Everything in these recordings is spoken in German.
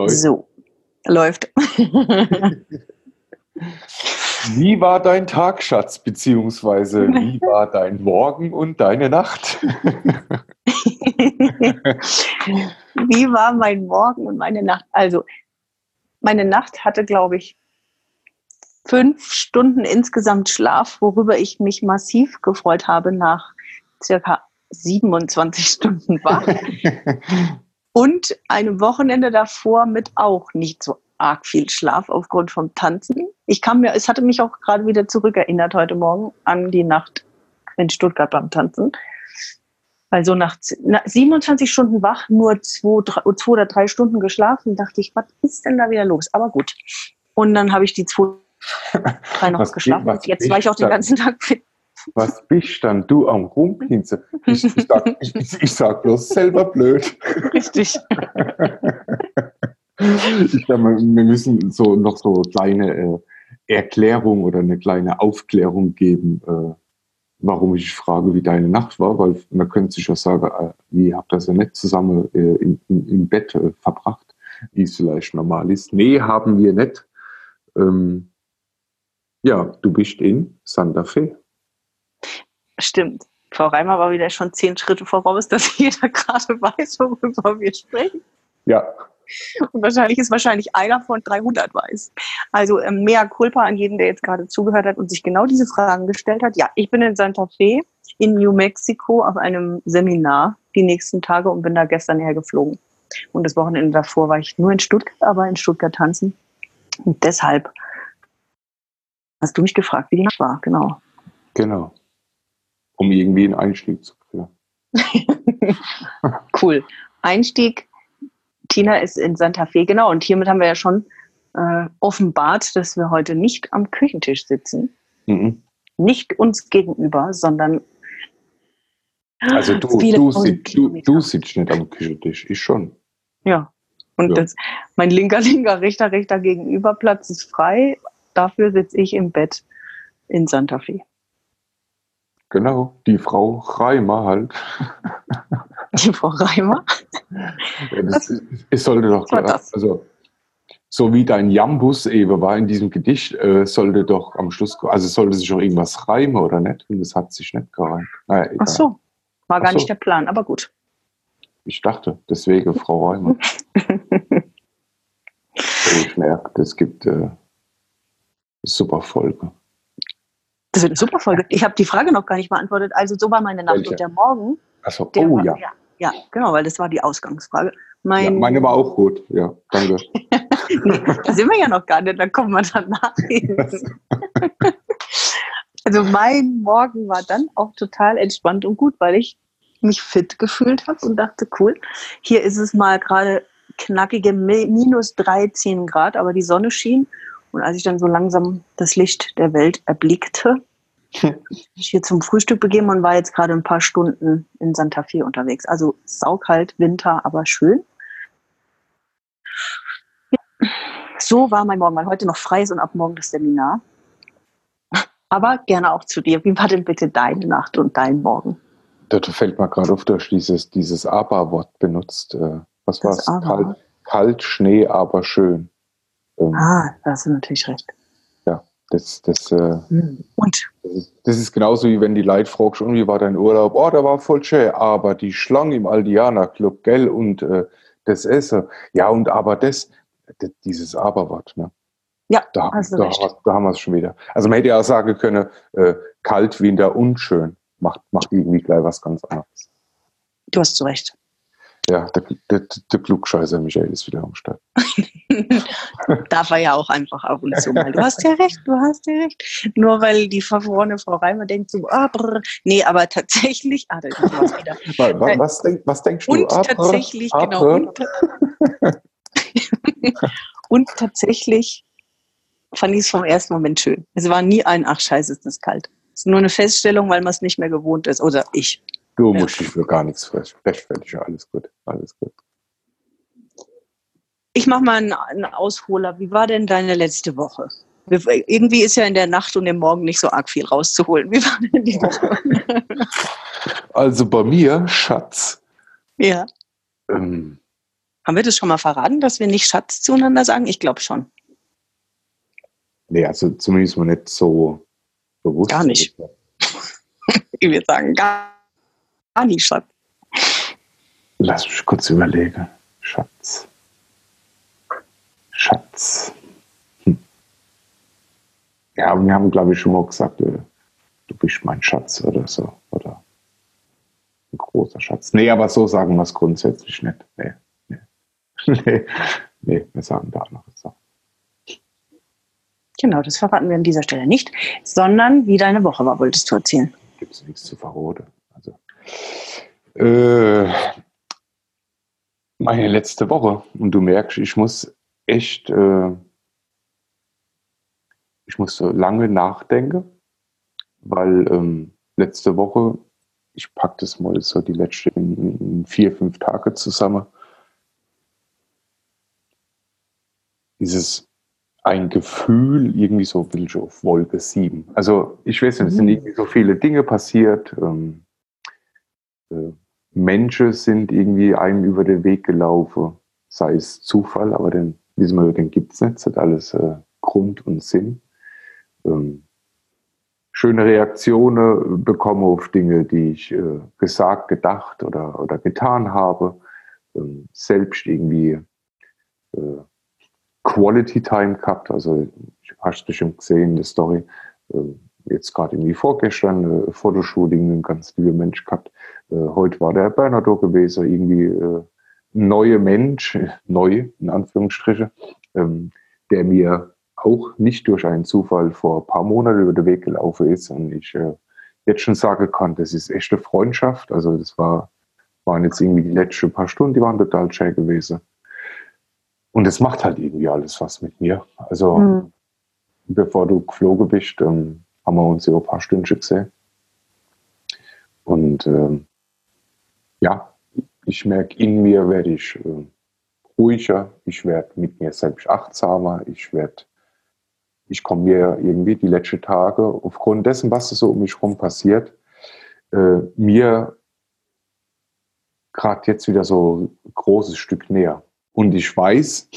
Läuft. So, läuft. Wie war dein Tag, Schatz, beziehungsweise wie war dein Morgen und deine Nacht? Wie war mein Morgen und meine Nacht? Also, meine Nacht hatte, glaube ich, fünf Stunden insgesamt Schlaf, worüber ich mich massiv gefreut habe nach circa 27 Stunden wach. Und einem Wochenende davor mit auch nicht so arg viel Schlaf aufgrund vom Tanzen. Ich kam mir, es hatte mich auch gerade wieder zurückerinnert heute Morgen an die Nacht in Stuttgart beim Tanzen. Weil so nach 27 Stunden wach, nur zwei, drei, zwei oder drei Stunden geschlafen, dachte ich, was ist denn da wieder los? Aber gut. Und dann habe ich die zwei, drei noch Was- geschlafen. jetzt war ich auch den ganzen Tag fit. Was bist dann du am Rumpinseln? Ich, ich, sag, ich, ich sag bloß selber blöd. Richtig. Ich glaube, wir müssen so noch so kleine äh, Erklärung oder eine kleine Aufklärung geben, äh, warum ich frage, wie deine Nacht war, weil man könnte sich ja sagen, äh, wie habt ihr das ja nicht zusammen äh, im, im, im Bett äh, verbracht, wie es vielleicht normal ist. Nee, haben wir nicht. Ähm, ja, du bist in Santa Fe. Stimmt. Frau Reimer war wieder schon zehn Schritte voraus, dass jeder gerade weiß, worüber wir sprechen. Ja, Und wahrscheinlich ist wahrscheinlich einer von 300 weiß. Also ähm, mehr Culpa an jeden, der jetzt gerade zugehört hat und sich genau diese Fragen gestellt hat. Ja, ich bin in Santa Fe in New Mexico auf einem Seminar die nächsten Tage und bin da gestern hergeflogen. Und das Wochenende davor war ich nur in Stuttgart, aber in Stuttgart tanzen. Und deshalb hast du mich gefragt, wie die Nacht war. Genau. genau. Um irgendwie einen Einstieg zu kriegen. Cool. Einstieg. Tina ist in Santa Fe, genau. Und hiermit haben wir ja schon äh, offenbart, dass wir heute nicht am Küchentisch sitzen. Mhm. Nicht uns gegenüber, sondern Also du, du, sitzt, du, du sitzt nicht am Küchentisch, ich schon. Ja. Und Ja. Das, mein linker, linker, rechter, rechter Gegenüberplatz ist frei. Dafür sitze ich im Bett in Santa Fe. Genau, die Frau Reimer halt. Die Frau Reimer. Ja, das, es sollte doch, also so wie dein Jambus eben war in diesem Gedicht, äh, sollte doch am Schluss, also sollte sich auch irgendwas reimen oder nicht? Und es hat sich nicht gereimt. Naja, egal. Ach so. War gar so. nicht der Plan, aber gut. Ich dachte, deswegen Frau Reimer. ich merke, es gibt äh, super Folge. Das wird eine super Folge. Ich habe die Frage noch gar nicht beantwortet. Also so war meine Nacht Welche? und der Morgen. Achso, oh war, ja. ja. Ja, genau, weil das war die Ausgangsfrage. ja. Mein, Meine war auch gut, ja, danke. Da sind wir ja noch gar nicht, da kommen wir danach hin. Also mein Morgen war dann auch total entspannt und gut, weil ich mich fit gefühlt habe und dachte, cool, hier ist es mal gerade knackige Mi- minus 13 Grad, aber die Sonne schien. Und als ich dann so langsam das Licht der Welt erblickte, ich hier zum Frühstück begeben und war jetzt gerade ein paar Stunden in Santa Fe unterwegs. Also saukalt, Winter, aber schön. So war mein Morgen, weil heute noch frei ist und ab morgen das Seminar. Aber gerne auch zu dir. Wie war denn bitte deine Nacht und dein Morgen? Da fällt mir gerade auf, dass dieses, dieses Aber-Wort benutzt. Äh, was war es? Kalt, kalt, Schnee, aber schön. Ähm, Ah, da hast du natürlich recht. Ja, das, das, äh, Und das, ist, das ist genauso wie wenn die Leute fragst, und wie war dein Urlaub? Oh, der war voll schön, aber die Schlange im Aldiana Club, gell, und äh, das Essen. Ja, und aber das, das dieses Aber-Wort, ne? ja, Da, hast du da, recht. haben wir- da haben wir es schon wieder. Also man hätte ja auch sagen können, äh, kalt, Winter, unschön. Macht, macht irgendwie gleich was ganz anderes. Du hast zu Recht. Ja, der, der, der Klugscheißer Michael ist wieder am Start. Darf er ja auch einfach ab und zu mal. Du hast ja recht, du hast ja recht. Nur weil die verfrorene Frau Reimer denkt so, ah, brr. nee, aber tatsächlich, ah, da was wieder. Was, was, denk, was denkst du? Und Ah, tatsächlich, ah, genau. Und, und tatsächlich fand ich es vom ersten Moment schön. Es war nie ein, ach scheiße, ist das kalt. Es ist nur eine Feststellung, weil man es nicht mehr gewohnt ist. Oder ich. Du musst dich für gar nichts recht- rechtfertigen. Alles gut, alles gut. Ich mache mal einen, einen Ausholer. Wie war denn deine letzte Woche? Wir- Irgendwie ist ja in der Nacht und im Morgen nicht so arg viel rauszuholen. Wie war denn die Woche? Also bei mir, Schatz, ja. ähm, Haben wir das schon mal verraten, dass wir nicht Schatz zueinander sagen? Ich glaube schon. Nee, also zumindest mal nicht so bewusst. Gar nicht. wir sagen gar, nicht Schatz. Lass mich kurz überlegen. Schatz. Schatz. Hm. Ja, wir haben, glaube ich, schon mal gesagt, äh, du bist mein Schatz oder so. Oder ein großer Schatz. Nee, aber so sagen wir es grundsätzlich nicht. Nee, nee. nee, nee wir sagen da noch so. Genau, das verraten wir an dieser Stelle nicht, sondern wie deine Woche war, wolltest du erzählen. Gibt es nichts zu verroten. Also, äh, meine letzte Woche. Und du merkst, ich muss echt, äh, ich muss so lange nachdenken, weil ähm, letzte Woche, ich packe das mal so die letzten in vier, fünf Tage zusammen. Dieses ein Gefühl irgendwie so ein bisschen auf Wolke 7. Also ich weiß nicht, es sind mhm. irgendwie so viele Dinge passiert. Ähm, äh, Menschen sind irgendwie einem über den Weg gelaufen, sei es Zufall, aber den, wissen wir, den gibt es nicht, es hat alles äh, Grund und Sinn. Ähm, schöne Reaktionen bekomme auf Dinge, die ich äh, gesagt, gedacht oder, oder getan habe. Ähm, selbst irgendwie äh, Quality Time gehabt. Also hast du bestimmt gesehen, die Story. Äh, jetzt gerade irgendwie vorgestern äh, Fotoshooting, ein ganz lieber Mensch gehabt. Äh, heute war der Bernardo gewesen, irgendwie äh, ein neuer Mensch, neu in Anführungsstriche, ähm, der mir auch nicht durch einen Zufall vor ein paar Monaten über den Weg gelaufen ist und ich äh, jetzt schon sagen kann, das ist echte Freundschaft. Also das war, waren jetzt irgendwie die letzten paar Stunden, die waren total schön gewesen. Und es macht halt irgendwie alles was mit mir. Also mhm. bevor du geflogen bist, ähm, haben wir uns ja ein paar Stündchen gesehen. Und ähm, ja, ich merke, in mir werde ich äh, ruhiger, ich werde mit mir selbst achtsamer, ich werde, ich komme mir irgendwie die letzten Tage aufgrund dessen, was so um mich herum passiert, äh, mir gerade jetzt wieder so ein großes Stück näher. Und ich weiß,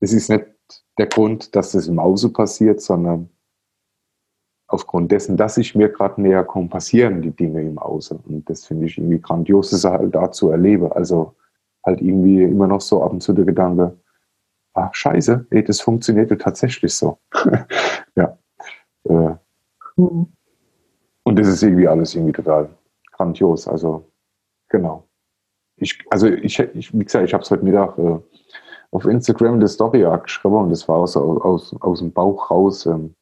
es ist nicht der Grund, dass das im Außen passiert, sondern aufgrund dessen, dass ich mir gerade näher komme, passieren die Dinge im Außen. Und das finde ich irgendwie grandios, das halt da zu erleben. Also halt irgendwie immer noch so ab und zu der Gedanke, ach scheiße, ey, das funktioniert tatsächlich so. ja. Äh. Mhm. Und das ist irgendwie alles irgendwie total grandios. Also genau ich, also ich, ich, wie gesagt, ich habe es heute Mittag äh, auf Instagram eine Story geschrieben und das war aus, aus, aus dem Bauch raus. Ähm,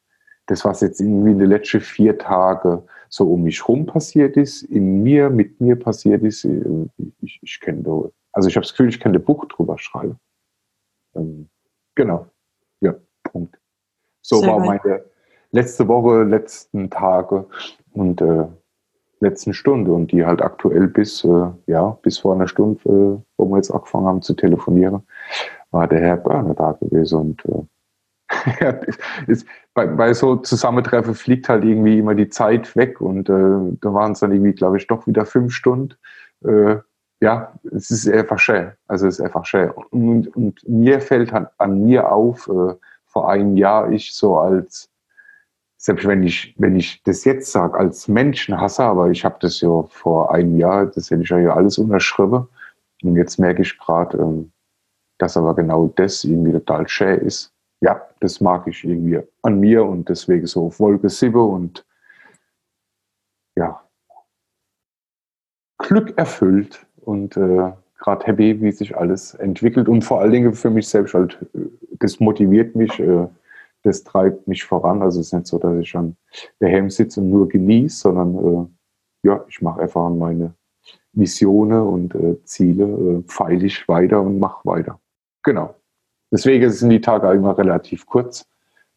das, was jetzt irgendwie in den letzten vier Tagen so um mich rum passiert ist, in mir, mit mir passiert ist, äh, ich, ich kenne da, also ich habe das Gefühl, ich kann ein Buch drüber schreiben. Ähm, genau. Ja, Punkt. So Sehr war meine letzte Woche, letzten Tage und äh, letzten Stunde und die halt aktuell bis, äh, ja, bis vor einer Stunde, äh, wo wir jetzt angefangen haben zu telefonieren, war der Herr Börner da gewesen und äh, ist, bei, bei so Zusammentreffen fliegt halt irgendwie immer die Zeit weg und äh, da waren es dann irgendwie, glaube ich, doch wieder fünf Stunden. Äh, ja, es ist einfach schön. Also es ist einfach schön. Und, und mir fällt halt an mir auf, äh, vor einem Jahr ich so als selbst wenn ich, wenn ich das jetzt sage, als Menschenhasser, aber ich habe das ja vor einem Jahr, das hätte ich ja alles unterschrieben. Und jetzt merke ich gerade, ähm, dass aber genau das irgendwie total schön ist. Ja, das mag ich irgendwie an mir und deswegen so auf Wolke 7 und ja, Glück erfüllt und äh, gerade happy, wie sich alles entwickelt und vor allen Dingen für mich selbst halt, äh, das motiviert mich, äh, das treibt mich voran. Also es ist nicht so, dass ich an der Helm sitze und nur genieße, sondern äh, ja, ich mache einfach meine Missionen und äh, Ziele, äh, feile ich weiter und mache weiter. Genau. Deswegen sind die Tage immer relativ kurz,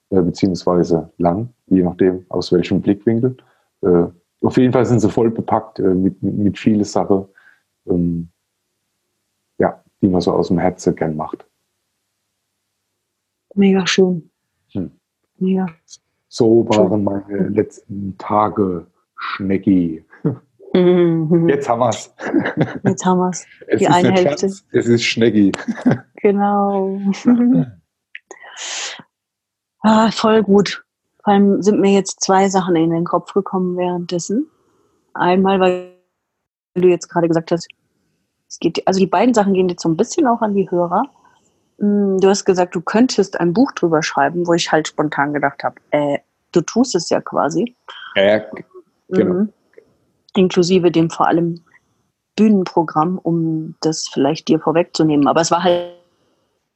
äh, beziehungsweise lang, je nachdem, aus welchem Blickwinkel. Äh, auf jeden Fall sind sie voll bepackt äh, mit, mit, vielen Sachen, ähm, ja, die man so aus dem Herzen gern macht. Mega schön. Hm. Ja. So waren meine letzten Tage, Schnecki. Mhm. Jetzt haben wir es. Jetzt haben wir es. Die eine Hälfte. Schatz, es ist Schneggi. Genau. ah, voll gut. Vor allem sind mir jetzt zwei Sachen in den Kopf gekommen währenddessen. Einmal, weil du jetzt gerade gesagt hast, es geht, also die beiden Sachen gehen jetzt so ein bisschen auch an die Hörer. Mm, Du hast gesagt, du könntest ein Buch drüber schreiben, wo ich halt spontan gedacht habe, äh, du tust es ja quasi. Ja, genau. Mhm. Inklusive dem vor allem Bühnenprogramm, um das vielleicht dir vorwegzunehmen. Aber es war halt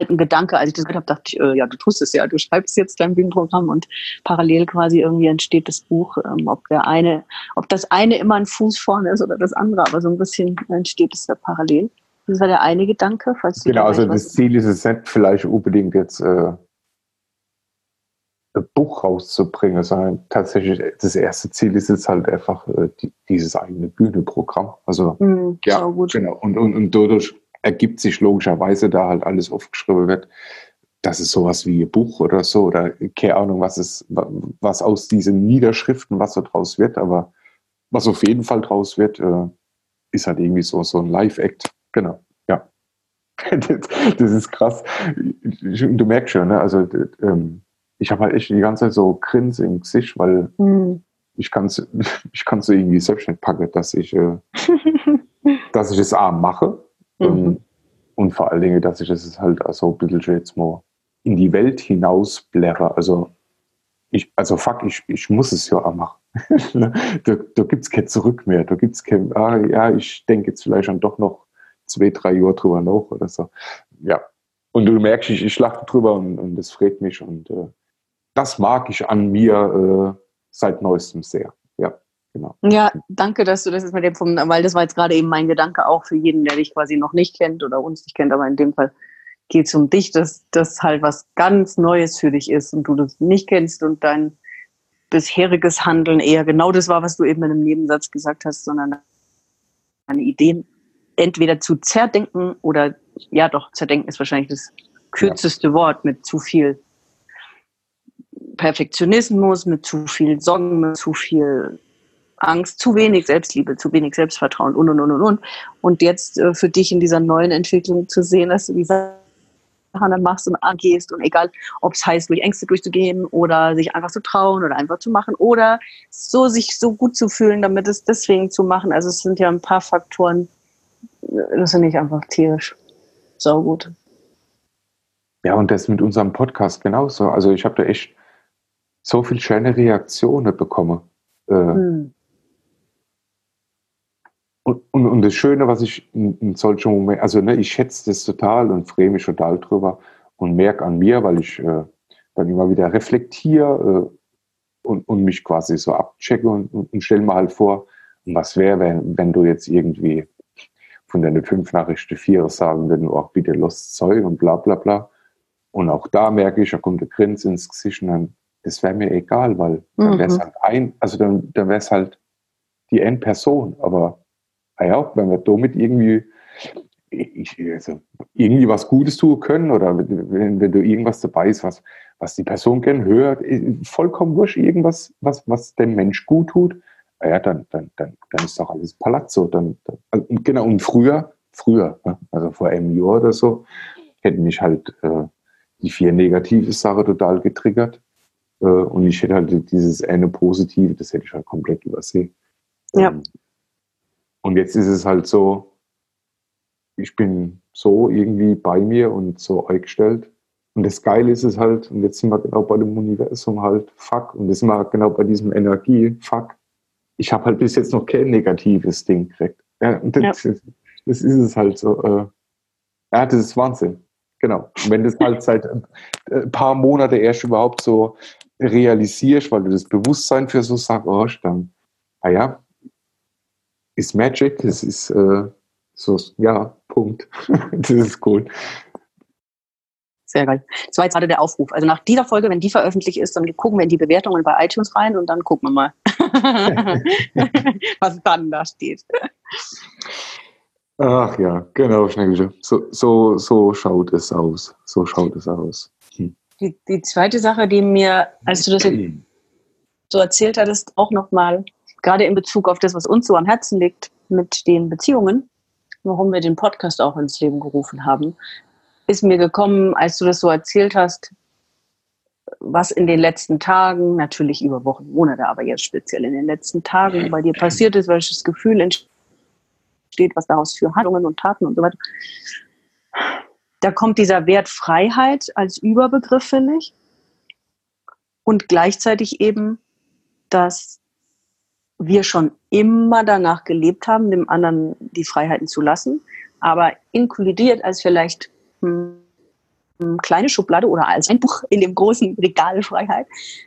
ein Gedanke, als ich das gehört habe, dachte ich, äh, ja, du tust es ja, du schreibst jetzt dein Bühnenprogramm und parallel quasi irgendwie entsteht das Buch, ähm, ob der eine, ob das eine immer ein Fuß vorne ist oder das andere, aber so ein bisschen entsteht es ja parallel. Das war der eine Gedanke, falls du Genau, also das Ziel ist es nicht vielleicht unbedingt jetzt äh, Buch rauszubringen, sondern tatsächlich das erste Ziel ist jetzt halt einfach äh, die, dieses eigene Bühnenprogramm. Also Mhm, Ja, genau. Und, und, und dadurch ergibt sich logischerweise, da halt alles aufgeschrieben wird, dass es sowas wie ein Buch oder so oder keine Ahnung, was es, was aus diesen Niederschriften, was so draus wird, aber was auf jeden Fall draus wird, äh, ist halt irgendwie so, so ein Live-Act. Genau, ja. Das, das ist krass. Du merkst schon, ne? Also ähm, ich habe halt echt die ganze Zeit so Grins im Gesicht, weil Mhm. ich kann es ich kann's so irgendwie selbst nicht packen, dass ich, äh, dass ich es A mache Mhm. und, und vor allen Dingen, dass ich es halt also ein bisschen jetzt mal in die Welt hinaus blärre. Also ich, also fuck, ich, ich muss es ja auch machen. da da gibt es kein Zurück mehr. Da gibt es kein, ah, ja, ich denke jetzt vielleicht dann doch noch zwei, drei Jahre drüber nach oder so. Ja. Und du merkst, ich, ich lache drüber und, und das freut mich und äh, das mag ich an mir äh, seit neuestem sehr. Ja, genau. Ja, danke, dass du das jetzt mit dem vom, weil das war jetzt gerade eben mein Gedanke auch für jeden, der dich quasi noch nicht kennt oder uns nicht kennt, aber in dem Fall geht es um dich, dass das halt was ganz Neues für dich ist und du das nicht kennst und dein bisheriges Handeln eher genau das war, was du eben in einem Nebensatz gesagt hast, sondern deine Ideen entweder zu zerdenken oder ja doch, zerdenken ist wahrscheinlich das kürzeste Wort mit zu viel Perfektionismus, mit zu viel Sorgen, mit zu viel Angst, zu wenig Selbstliebe, zu wenig Selbstvertrauen und und und und und. Und jetzt äh, für dich in dieser neuen Entwicklung zu sehen, dass du die Sachen machst und angehst und egal, ob es heißt, durch Ängste durchzugehen oder sich einfach zu trauen oder einfach zu machen oder so sich so gut zu fühlen, damit es deswegen zu machen. Also es sind ja ein paar Faktoren, das finde ich einfach tierisch. So gut. Ja, und das mit unserem Podcast genauso. Also ich habe da echt so viel schöne Reaktionen bekommen. Äh, Hm. und, und, und das Schöne, was ich in, in solchen Momenten, also ne, ich schätze das total und freue mich total drüber und merke an mir, weil ich äh, dann immer wieder reflektiere äh, und, und mich quasi so abchecke und, und, und stelle mir halt vor, was wäre, wenn, wenn du jetzt irgendwie von deinen fünf Nachrichten vier sagen würden, oh, bitte los Zeug und bla bla bla. Und auch da merke ich, da kommt der Grins ins Gesicht und dann, das wäre mir egal, weil dann wäre es Mhm. halt ein, also dann, dann wäre es halt die Endperson. Aber ah ja, wenn wir damit irgendwie, ich, also irgendwie was Gutes tun können oder wenn, wenn du irgendwas dabei ist, was, was die Person gern hört, vollkommen wurscht, irgendwas, was, was dem Mensch gut tut, ah ja, dann, dann, dann, dann ist doch alles Palazzo. Dann, dann, also, genau, und früher, früher, ne, also vor einem Jahr oder so, hätten mich halt äh, die vier negative Sachen total getriggert. Äh, und ich hätte halt dieses eine positive, das hätte ich halt komplett übersehen. Ja. Ähm, Und jetzt ist es halt so, ich bin so irgendwie bei mir und so eingestellt. Und das Geile ist es halt, und jetzt sind wir genau bei dem Universum halt, fuck, und jetzt sind wir genau bei diesem Energie, fuck. Ich habe halt bis jetzt noch kein negatives Ding gekriegt. Ja, und das, das ist es halt so. Äh, ja, das ist Wahnsinn. Genau. Und wenn das halt seit äh, ein paar Monate erst überhaupt so realisierst, weil du das Bewusstsein für so sagst, oh, dann, ah ja, ist Magic, das ist äh, so, ja, Punkt. das ist cool. Sehr geil. Das war jetzt gerade der Aufruf. Also nach dieser Folge, wenn die veröffentlicht ist, dann gucken wir in die Bewertungen bei iTunes rein und dann gucken wir mal, was dann da steht. Ach ja, genau, Schneckelchen. So, so, so schaut es aus. So schaut es aus. Hm. Die, die zweite Sache, die mir, als du das so erzählt hattest, auch nochmal gerade in Bezug auf das, was uns so am Herzen liegt mit den Beziehungen, warum wir den Podcast auch ins Leben gerufen haben, ist mir gekommen, als du das so erzählt hast, was in den letzten Tagen, natürlich über Wochen, Monate, aber jetzt speziell in den letzten Tagen bei dir passiert ist, welches Gefühl entsteht, was daraus für Handlungen und Taten und so weiter. Da kommt dieser Wert Freiheit als Überbegriff, finde ich. Und gleichzeitig eben, dass wir schon immer danach gelebt haben, dem anderen die Freiheiten zu lassen, aber inkludiert als vielleicht hm, kleine Schublade oder als ein Buch in dem großen Regal Freiheit,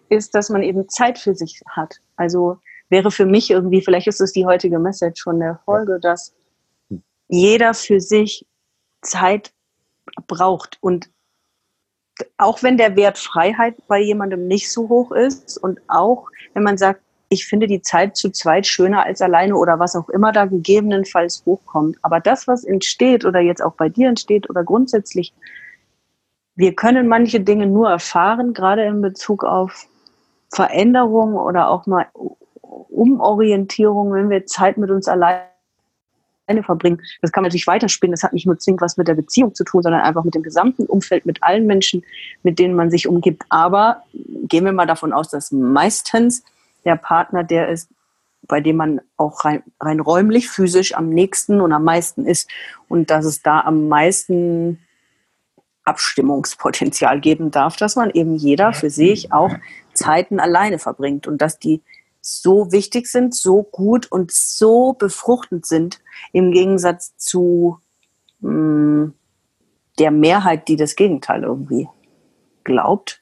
ist, dass man eben Zeit für sich hat. Also wäre für mich irgendwie, vielleicht ist es die heutige Message von der Folge, dass jeder für sich Zeit braucht. Und auch wenn der Wert Freiheit bei jemandem nicht so hoch ist und auch wenn man sagt, ich finde die Zeit zu zweit schöner als alleine oder was auch immer da gegebenenfalls hochkommt. Aber das, was entsteht oder jetzt auch bei dir entsteht oder grundsätzlich wir können manche Dinge nur erfahren, gerade in Bezug auf Veränderung oder auch mal Umorientierung, wenn wir Zeit mit uns alleine verbringen. Das kann man natürlich weiterspinnen. Das hat nicht nur zwingend was mit der Beziehung zu tun, sondern einfach mit dem gesamten Umfeld, mit allen Menschen, mit denen man sich umgibt. Aber gehen wir mal davon aus, dass meistens der Partner der ist, bei dem man auch rein, rein räumlich, physisch am nächsten und am meisten ist. Und dass es da am meisten Abstimmungspotenzial geben darf, dass man eben jeder für sich auch Zeiten alleine verbringt und dass die so wichtig sind, so gut und so befruchtend sind im Gegensatz zu mh, hm, der Mehrheit, die das Gegenteil irgendwie glaubt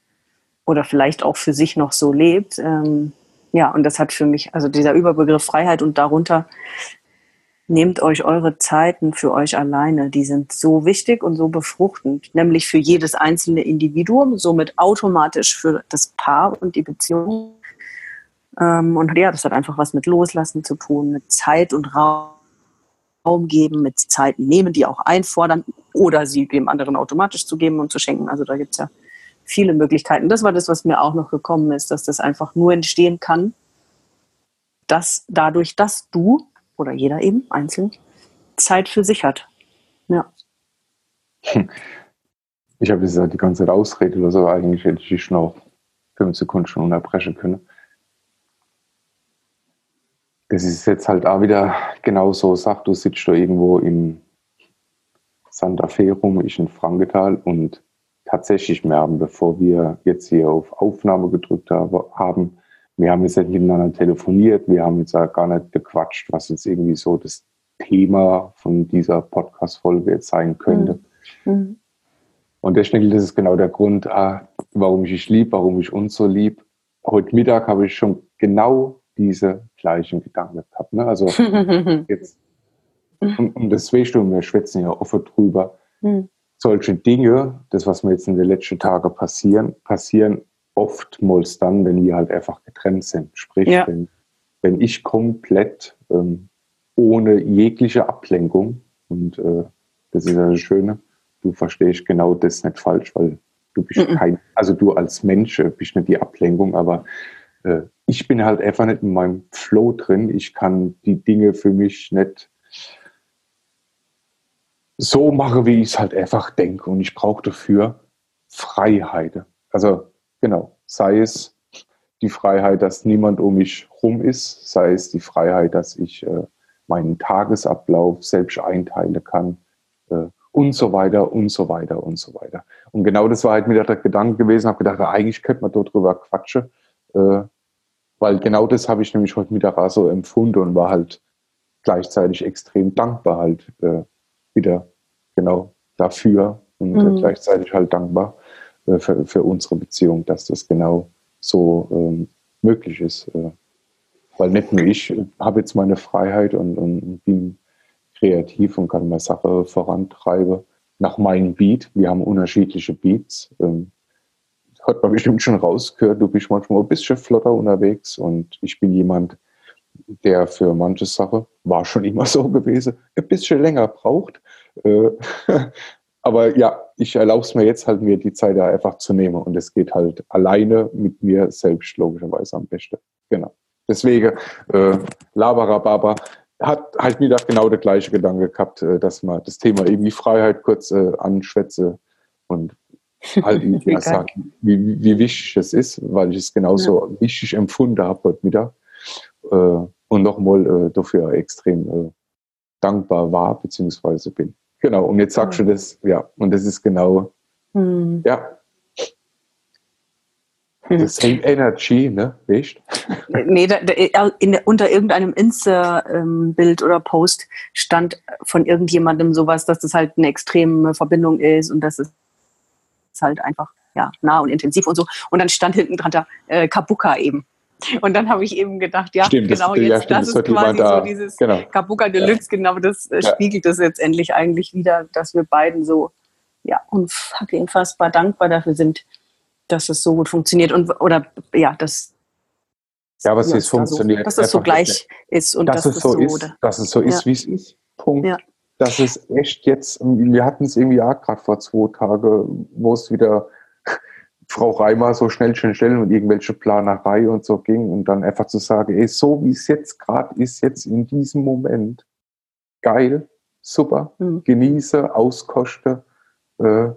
oder vielleicht auch für sich noch so lebt. Ähm, ja, und das hat für mich, also dieser Überbegriff Freiheit und darunter Nehmt euch eure Zeiten für euch alleine. Die sind so wichtig und so befruchtend, nämlich für jedes einzelne Individuum, somit automatisch für das Paar und die Beziehung. Ähm, und ja, das hat einfach was mit Loslassen zu tun, mit Zeit und Raum geben, mit Zeiten nehmen, die auch einfordern oder sie dem anderen automatisch zu geben und zu schenken. Also da gibt es ja viele Möglichkeiten. Das war das, was mir auch noch gekommen ist, dass das einfach nur entstehen kann, dass dadurch, dass du oder jeder eben einzeln Zeit für sich hat. Ja. Ich habe jetzt die ganze Zeit Ausrede oder so, eigentlich hätte ich dich noch fünf Sekunden schon unterbrechen können. Das ist jetzt halt auch wieder genauso, sag du sitzt da irgendwo in Santa Fe rum, ich in Franketal und tatsächlich, wir haben, bevor wir jetzt hier auf Aufnahme gedrückt haben, wir haben jetzt nicht miteinander telefoniert, wir haben jetzt gar nicht gequatscht, was jetzt irgendwie so das Thema von dieser Podcast-Folge jetzt sein könnte. Mhm. mhm. Und deswegen das ist genau der Grund, ah, warum ich dich lieb, warum ich uns so lieb. Heute Mittag habe ich schon genau diese gleichen Gedanken gehabt. Ne? Also jetzt, und, und das weißt du, wir schwätzen ja offen drüber. Mhm. Solche Dinge, das, was mir jetzt in den letzten Tagen passieren, passieren oftmals dann, wenn wir halt einfach getrennt sind. Sprich, ja. wenn, wenn ich komplett ähm, ohne jegliche Ablenkung, und äh, das ist ja das Schöne, du verstehst genau das nicht falsch, weil du bist mhm. kein, also du als Mensch äh, bist nicht die Ablenkung, aber äh, ich bin halt einfach nicht in meinem Flow drin. Ich kann die Dinge für mich nicht so machen, wie ich es halt einfach denke. Und ich brauche dafür Freiheit. Also Genau. Sei es die Freiheit, dass niemand um mich rum ist, sei es die Freiheit, dass ich äh, meinen Tagesablauf selbst einteilen kann äh, und so weiter und so weiter und so weiter. Und genau das war halt mir der Gedanke gewesen, habe gedacht, eigentlich könnte man dort drüber quatschen, äh, weil genau das habe ich nämlich heute Mittag auch so empfunden und war halt gleichzeitig extrem dankbar halt äh, wieder genau dafür und mhm. gleichzeitig halt dankbar, äh, für, für, unsere Beziehung, dass das genau so ähm, möglich ist. Äh, weil nicht nur ich habe jetzt meine Freiheit und, und, bin kreativ und kann meine Sache vorantreiben nach meinem Beat. Wir haben unterschiedliche Beats. Ähm, hat man bestimmt schon rausgehört, du bist manchmal ein bisschen flotter unterwegs und ich bin jemand, der für manche Sache, war schon immer so gewesen, ein bisschen länger braucht. Äh, aber ja, ich erlaube es mir jetzt halt, mir die Zeit da einfach zu nehmen. Und es geht halt alleine mit mir selbst logischerweise am besten. Genau. Deswegen, äh, Labarababa, hat halt wieder genau der gleiche Gedanke gehabt, äh, dass man das Thema irgendwie Freiheit kurz äh, anschwätze und halt ja, sagt, wie, wie wichtig es ist, weil ich es genauso ja. wichtig empfunden habe heute Mittag. Äh, und nochmal äh, dafür extrem äh, dankbar war, beziehungsweise bin. Genau, und jetzt sagst ja. du das, ja, und das ist genau, hm. ja, The same energy, ne? Weißt Nee, da, da, in, unter irgendeinem Insta-Bild oder Post stand von irgendjemandem sowas, dass das halt eine extreme Verbindung ist und dass es halt einfach ja, nah und intensiv und so. Und dann stand hinten dran da äh, Kabuka eben. Und dann habe ich eben gedacht, ja, stimmt, genau, das, jetzt, ja, stimmt, das, ist quasi da, so dieses genau. Kabuka Deluxe, ja. genau, das äh, spiegelt das jetzt endlich eigentlich wieder, dass wir beiden so, ja, unfassbar dankbar dafür sind, dass es so gut funktioniert und oder ja, dass ja, aber es ist funktioniert. So, dass es so gleich ist und dass, dass es so, ist, dass es so ist, wie es ist. Punkt. Ja. Das ist echt jetzt, wir hatten es irgendwie auch gerade vor zwei Tagen, wo es wieder Frau Reimer so schnell, schnell, schnell und irgendwelche Planerei und so ging und dann einfach zu sagen, ey, so wie es jetzt gerade ist, jetzt in diesem Moment, geil, super, mhm. genieße, auskoste, äh,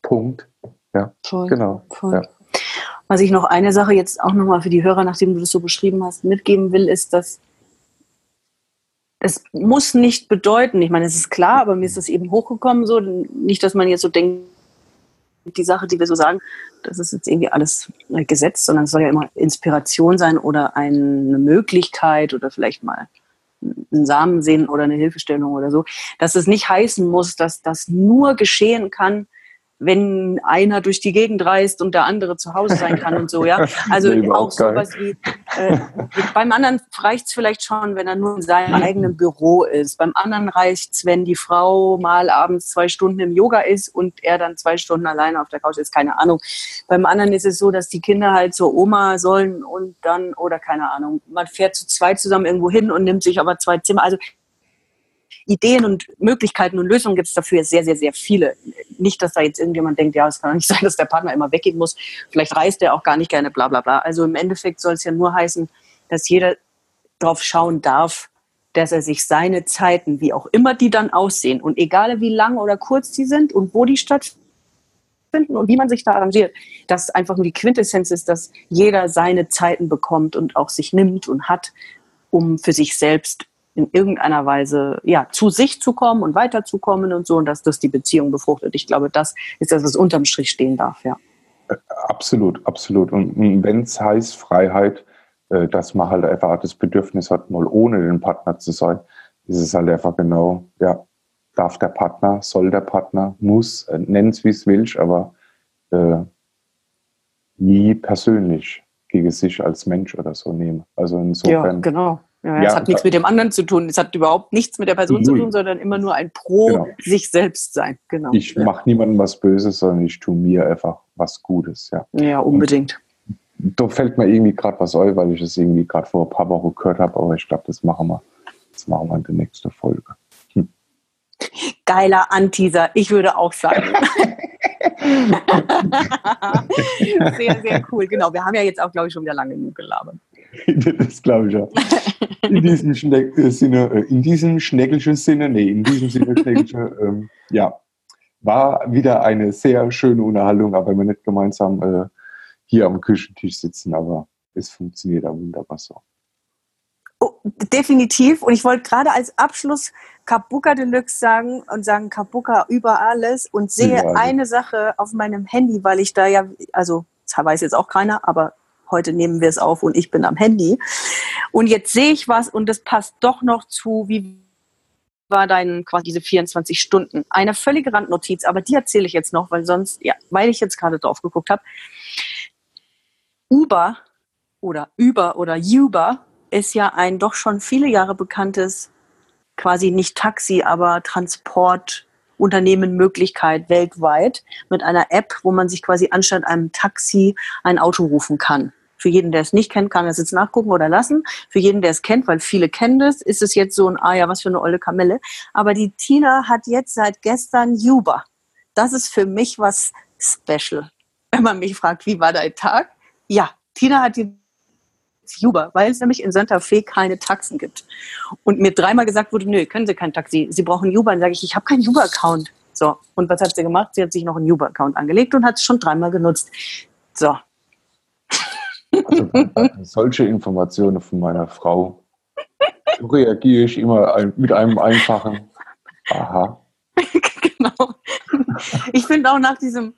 Punkt. Ja, voll, genau. Voll. Ja. Was ich noch eine Sache jetzt auch nochmal für die Hörer, nachdem du das so beschrieben hast, mitgeben will, ist, dass es muss nicht bedeuten, ich meine, es ist klar, aber mir ist das eben hochgekommen, so nicht, dass man jetzt so denkt, die Sache, die wir so sagen, das ist jetzt irgendwie alles gesetzt, sondern es soll ja immer Inspiration sein oder eine Möglichkeit oder vielleicht mal einen Samen sehen oder eine Hilfestellung oder so, dass es nicht heißen muss, dass das nur geschehen kann, wenn einer durch die Gegend reist und der andere zu Hause sein kann und so, ja. Also auch sowas wie, äh, beim anderen reicht es vielleicht schon, wenn er nur in seinem eigenen Büro ist. Beim anderen reicht es, wenn die Frau mal abends zwei Stunden im Yoga ist und er dann zwei Stunden alleine auf der Couch ist, keine Ahnung. Beim anderen ist es so, dass die Kinder halt zur Oma sollen und dann, oder keine Ahnung, man fährt zu zweit zusammen irgendwo hin und nimmt sich aber zwei Zimmer. Also Ideen und Möglichkeiten und Lösungen gibt es dafür sehr, sehr, sehr viele. Nicht, dass da jetzt irgendjemand denkt, ja, es kann nicht sein, dass der Partner immer weggehen muss. Vielleicht reist er auch gar nicht gerne, bla bla bla. Also im Endeffekt soll es ja nur heißen, dass jeder drauf schauen darf, dass er sich seine Zeiten, wie auch immer die dann aussehen, und egal wie lang oder kurz die sind und wo die stattfinden und wie man sich da arrangiert, dass einfach nur die Quintessenz ist, dass jeder seine Zeiten bekommt und auch sich nimmt und hat, um für sich selbst in irgendeiner Weise ja zu sich zu kommen und weiterzukommen und so und dass das die Beziehung befruchtet. Ich glaube, das ist das, was unterm Strich stehen darf, ja. Äh, absolut, absolut. Und wenn es heißt Freiheit, äh, dass man halt einfach das Bedürfnis hat, mal ohne den Partner zu sein, ist es halt einfach genau, ja, darf der Partner, soll der Partner, muss, äh, nenn es wie es willst, aber äh, nie persönlich gegen sich als Mensch oder so nehmen. Also insofern. Ja, genau. Ja, ja, es hat nichts mit dem anderen zu tun. Es hat überhaupt nichts mit der Person null. zu tun, sondern immer nur ein Pro genau. sich selbst sein. Genau. Ich ja. mache niemandem was Böses, sondern ich tue mir einfach was Gutes. Ja, ja unbedingt. Und da fällt mir irgendwie gerade was ein, weil ich es irgendwie gerade vor ein paar Wochen gehört habe, aber ich glaube, das machen wir. Das machen wir in der nächsten Folge. Hm. Geiler Anteaser, ich würde auch sagen. sehr, sehr cool. Genau, wir haben ja jetzt auch, glaube ich, schon wieder lange genug gelabert. Das glaube ich auch. In diesem, Schneck äh, Sinne, äh, in diesem schneckelschen Sinne, nee, in diesem Sinne schneckelschen, ähm, ja, war wieder eine sehr schöne Unterhaltung, aber wir nicht gemeinsam äh, hier am Küchentisch sitzen, aber es funktioniert auch wunderbar so. Oh, definitiv. Und ich wollte gerade als Abschluss Kabuka Deluxe sagen und sagen Kabuka über alles und sehe ja, eine Sache auf meinem Handy, weil ich da ja, also das weiß jetzt auch keiner, aber heute nehmen wir es auf und ich bin am Handy. Und jetzt sehe ich was und das passt doch noch zu, wie war dein quasi diese 24 Stunden. Eine völlige Randnotiz, aber die erzähle ich jetzt noch, weil sonst, ja, weil ich jetzt gerade drauf geguckt habe. Uber oder Uber oder Uber ist ja ein doch schon viele Jahre bekanntes, quasi nicht Taxi, aber Transport Unternehmenmöglichkeit weltweit mit einer App, wo man sich quasi anstatt einem Taxi ein Auto rufen kann. Für jeden, der es nicht kennt, kann er es jetzt nachgucken oder lassen. Für jeden, der es kennt, weil viele kennen das, ist es jetzt so ein, ah ja, was für eine olle Kamelle. Aber die Tina hat jetzt seit gestern Uber. Das ist für mich was special. Wenn man mich fragt, wie war dein Tag? Ja, Tina hat die Uber, weil es nämlich in Santa Fe keine Taxen gibt. Und mir dreimal gesagt wurde, nö, können Sie kein Taxi, Sie brauchen Uber. Dann sage ich, ich habe keinen Uber-Account. So, und was hat sie gemacht? Sie hat sich noch einen Uber-Account angelegt und hat es schon dreimal genutzt. So. Solche Informationen von meiner Frau reagiere ich immer mit einem einfachen Aha. genau. Ich finde auch nach diesem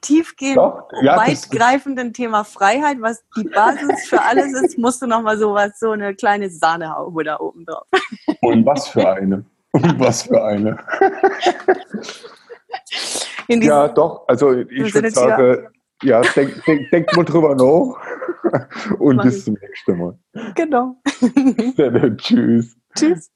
tiefgehend ja, weitgreifenden Thema Freiheit, was die Basis für alles ist, musst du nochmal sowas, so eine kleine Sahnehaube da oben drauf. Und was für eine? Und was für eine? ja, doch, also ich würde sagen, ja, denk, denk, denk mal drüber nach und bis zum nächsten Mal. Genau. Dann, tschüss. Tschüss.